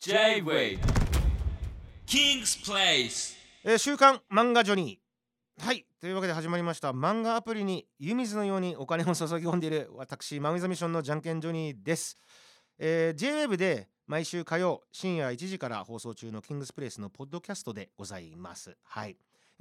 J-Way. King's Place. えー週刊漫画ジョニー。はい。というわけで始まりました。漫画アプリに湯水のようにお金を注ぎ込んでいる私マン・ウィザミションのじゃんけんジョニーです、えー、JWAVE で毎週火曜深夜1時から放送中のキングスプレイスのポッドキャストでございます。はい。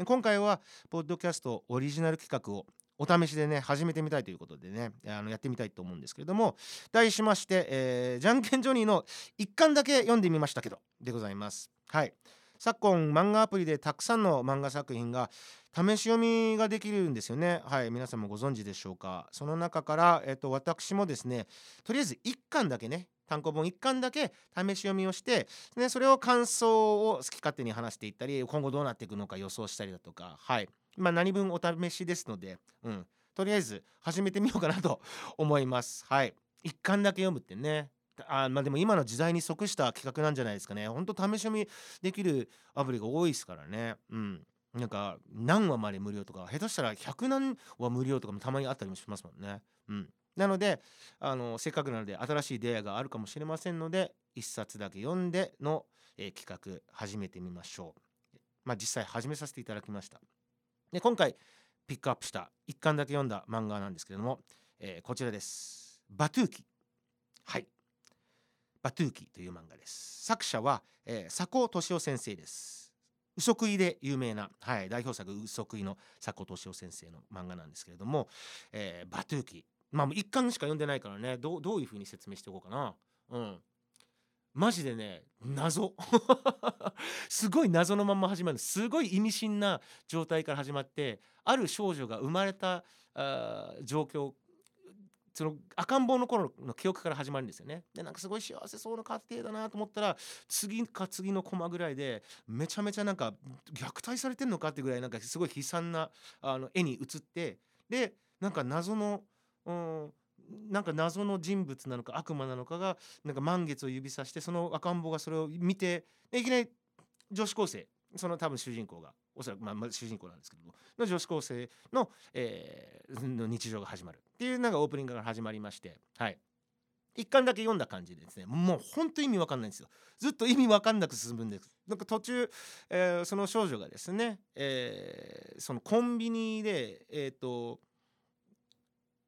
今回はポッドキャストオリジナル企画をお試しでね始めてみたいということでねあのやってみたいと思うんですけれども題しまして、えーじゃんけんジョニーの一巻だけ読んでみましたけどでございます。はい。昨今漫画アプリでたくさんの漫画作品が試し読みができるんですよね。はい。皆さんもご存知でしょうか。その中から、えっと、私もですねとりあえず1巻だけね単行本1巻だけ試し読みをして、ね、それを感想を好き勝手に話していったり今後どうなっていくのか予想したりだとかはい。まあ何分お試しですので、うん、とりあえず始めてみようかなと 思います。はい。1巻だけ読むってね。あまあでも今の時代に即した企画なんじゃないですかね。ほんと試し読みできるアプリが多いですからね。うん。なんか何話まで無料とか下手したら100何話無料とかもたまにあったりもしますもんね。うん。なのであのせっかくなので新しい出会いがあるかもしれませんので一冊だけ読んでの、えー企画始めてみましょう。まあ実際始めさせていただきました。で今回ピックアップした一巻だけ読んだ漫画なんですけれども、えーこちらです。バトゥーキ。はい。バトゥーキという漫画です。作者は、えー、佐古俊夫先生です。嘘食いで有名な、はい、代表作嘘食いの佐古俊夫先生の漫画なんですけれども、えーバトゥーキまあもう一巻しか読んでないからね。どうどういうふうに説明していこうかな。うん。マジでね謎。すごい謎のまま始まる。すごい意味深な状態から始まってある少女が生まれたあ状況その赤ん坊の頃の記憶から始まるんですよね。でなんかすごい幸せそうな家庭だなと思ったら次か次のコマぐらいでめちゃめちゃなんか虐待されてんのかってぐらいなんかすごい悲惨なあの絵に映ってでなんか謎の、うん、なんか謎の人物なのか悪魔なのかがなんか満月を指さしてその赤ん坊がそれを見てでいきなり女子高生その多分主人公がおそらく、まあ、まあ主人公なんですけどもの女子高生の,、えーの日常が始まるっていうのがオープニングから始まりましてはい。一巻だけ読んだ感じでですねもう本当意味わかんないんですよずっと意味わかんなく進むんです。なんか途中、えーその少女がですね、えーそのコンビニでえっ、と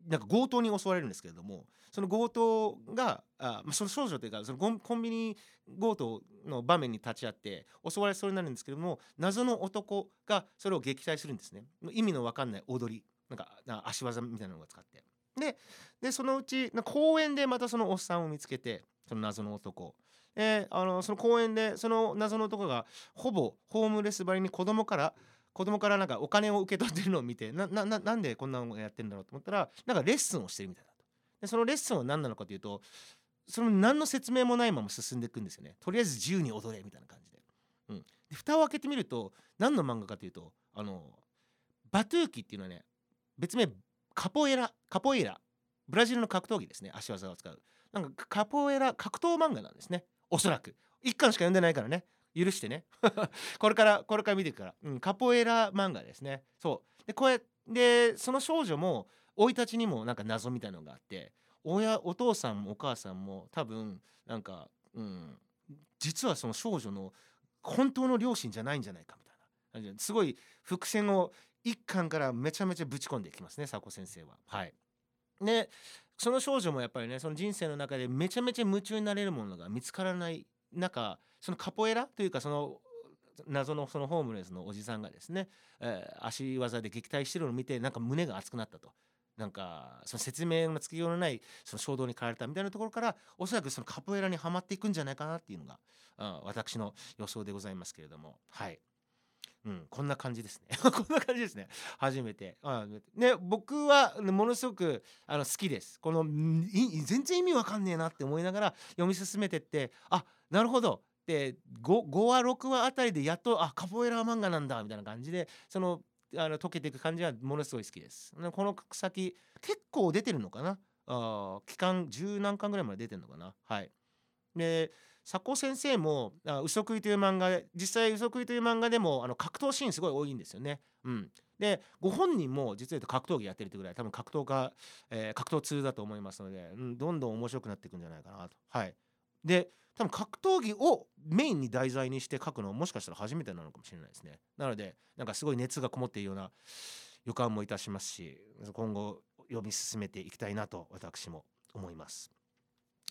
なんか強盗に襲われるんですけれどもその強盗があ、まあ、その少女というかそのコンビニ強盗の場面に立ち会って襲われそうになるんですけれども謎の男がそれを撃退するんですね。意味のわかんない踊りなんかな足技みたいなのを使って。ででそのうちな公園でまたそのおっさんを見つけてその謎の男であのその公園でその謎の男がほぼホームレスばりに子供から子供からなんかお金を受け取ってるのを見てなななんでこんなのやってるんだろうと思ったらなんかレッスンをしてるみたいだと。でそのレッスンは何なのかというとその何の説明もないまま進んでいくんですよね。とりあえず自由に踊れみたいな感じで,、うん、で蓋を開けてみると何の漫画かというとあのバトゥーキっていうのはね別名カポエラカポエラ。ブラジルの格闘技ですね。足技を使う。なんかカポエラ格闘漫画なんですね。おそらく。一巻しか読んでないからね。許してね。これからこれから見ていくから、うん、カポエラ漫画ですね。そう。でこうやでその少女も生い立ちにもなんか謎みたいなのがあって親お父さんもお母さんも多分なんか、うん、実はその少女の本当の両親じゃないんじゃないかみたいな。すごい伏線を一巻からめちゃめちゃぶち込んでいきますね佐古先生は。はい、でその少女もやっぱりねその人生の中でめちゃめちゃ夢中になれるものが見つからないなんかそのカポエラというかその謎のそのホームレスのおじさんがですね、えー足技で撃退してるのを見てなんか胸が熱くなったと。なんかその説明のつきようのないその衝動に駆られたみたいなところからおそらくそのカポエラにはまっていくんじゃないかなっていうのが、あ私の予想でございますけれどもはい、うん、こんな感じですね。こんな感じですね。初めて。あね僕はものすごくあの好きです。この全然意味わかんねえなって思いながら読み進めてってあなるほど。で 5, 5話6話あたりでやっとあカポエラ漫画なんだみたいな感じでそのあの溶けていく感じはものすごい好きです。この先結構出てるのかな？あ期間十何巻ぐらいまで出てるのかな？はい。で佐古先生も「あ嘘食い」という漫画実際「嘘食い」という漫画でもあの格闘シーンすごい多いんですよね。うん、でご本人も実は格闘技やってるってぐらい多分格闘家、えー格闘通だと思いますので、うん、どんどん面白くなっていくんじゃないかなと。はいで多分格闘技をメインに題材にして書くのもしかしたら初めてなのかもしれないですねなのでなんかすごい熱がこもっているような予感もいたしますし今後読み進めていきたいなと私も思います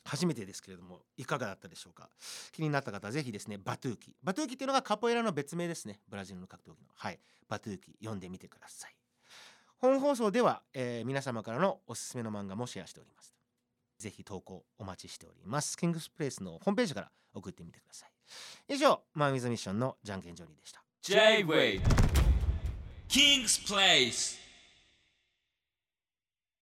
初めてですけれどもいかがだったでしょうか？気になった方ぜひですねバトゥーキ。バトゥーキっていうのがカポエラの別名ですね。ブラジルの格闘技の。はい。バトゥーキ読んでみてください。本放送では、えー皆様からのおすすめの漫画もシェアしております。ぜひ投稿お待ちしております。キングスプレイスのホームページから送ってみてください。以上マンウィズミッションのじゃんけんジョニーでした。J-Wave King's Place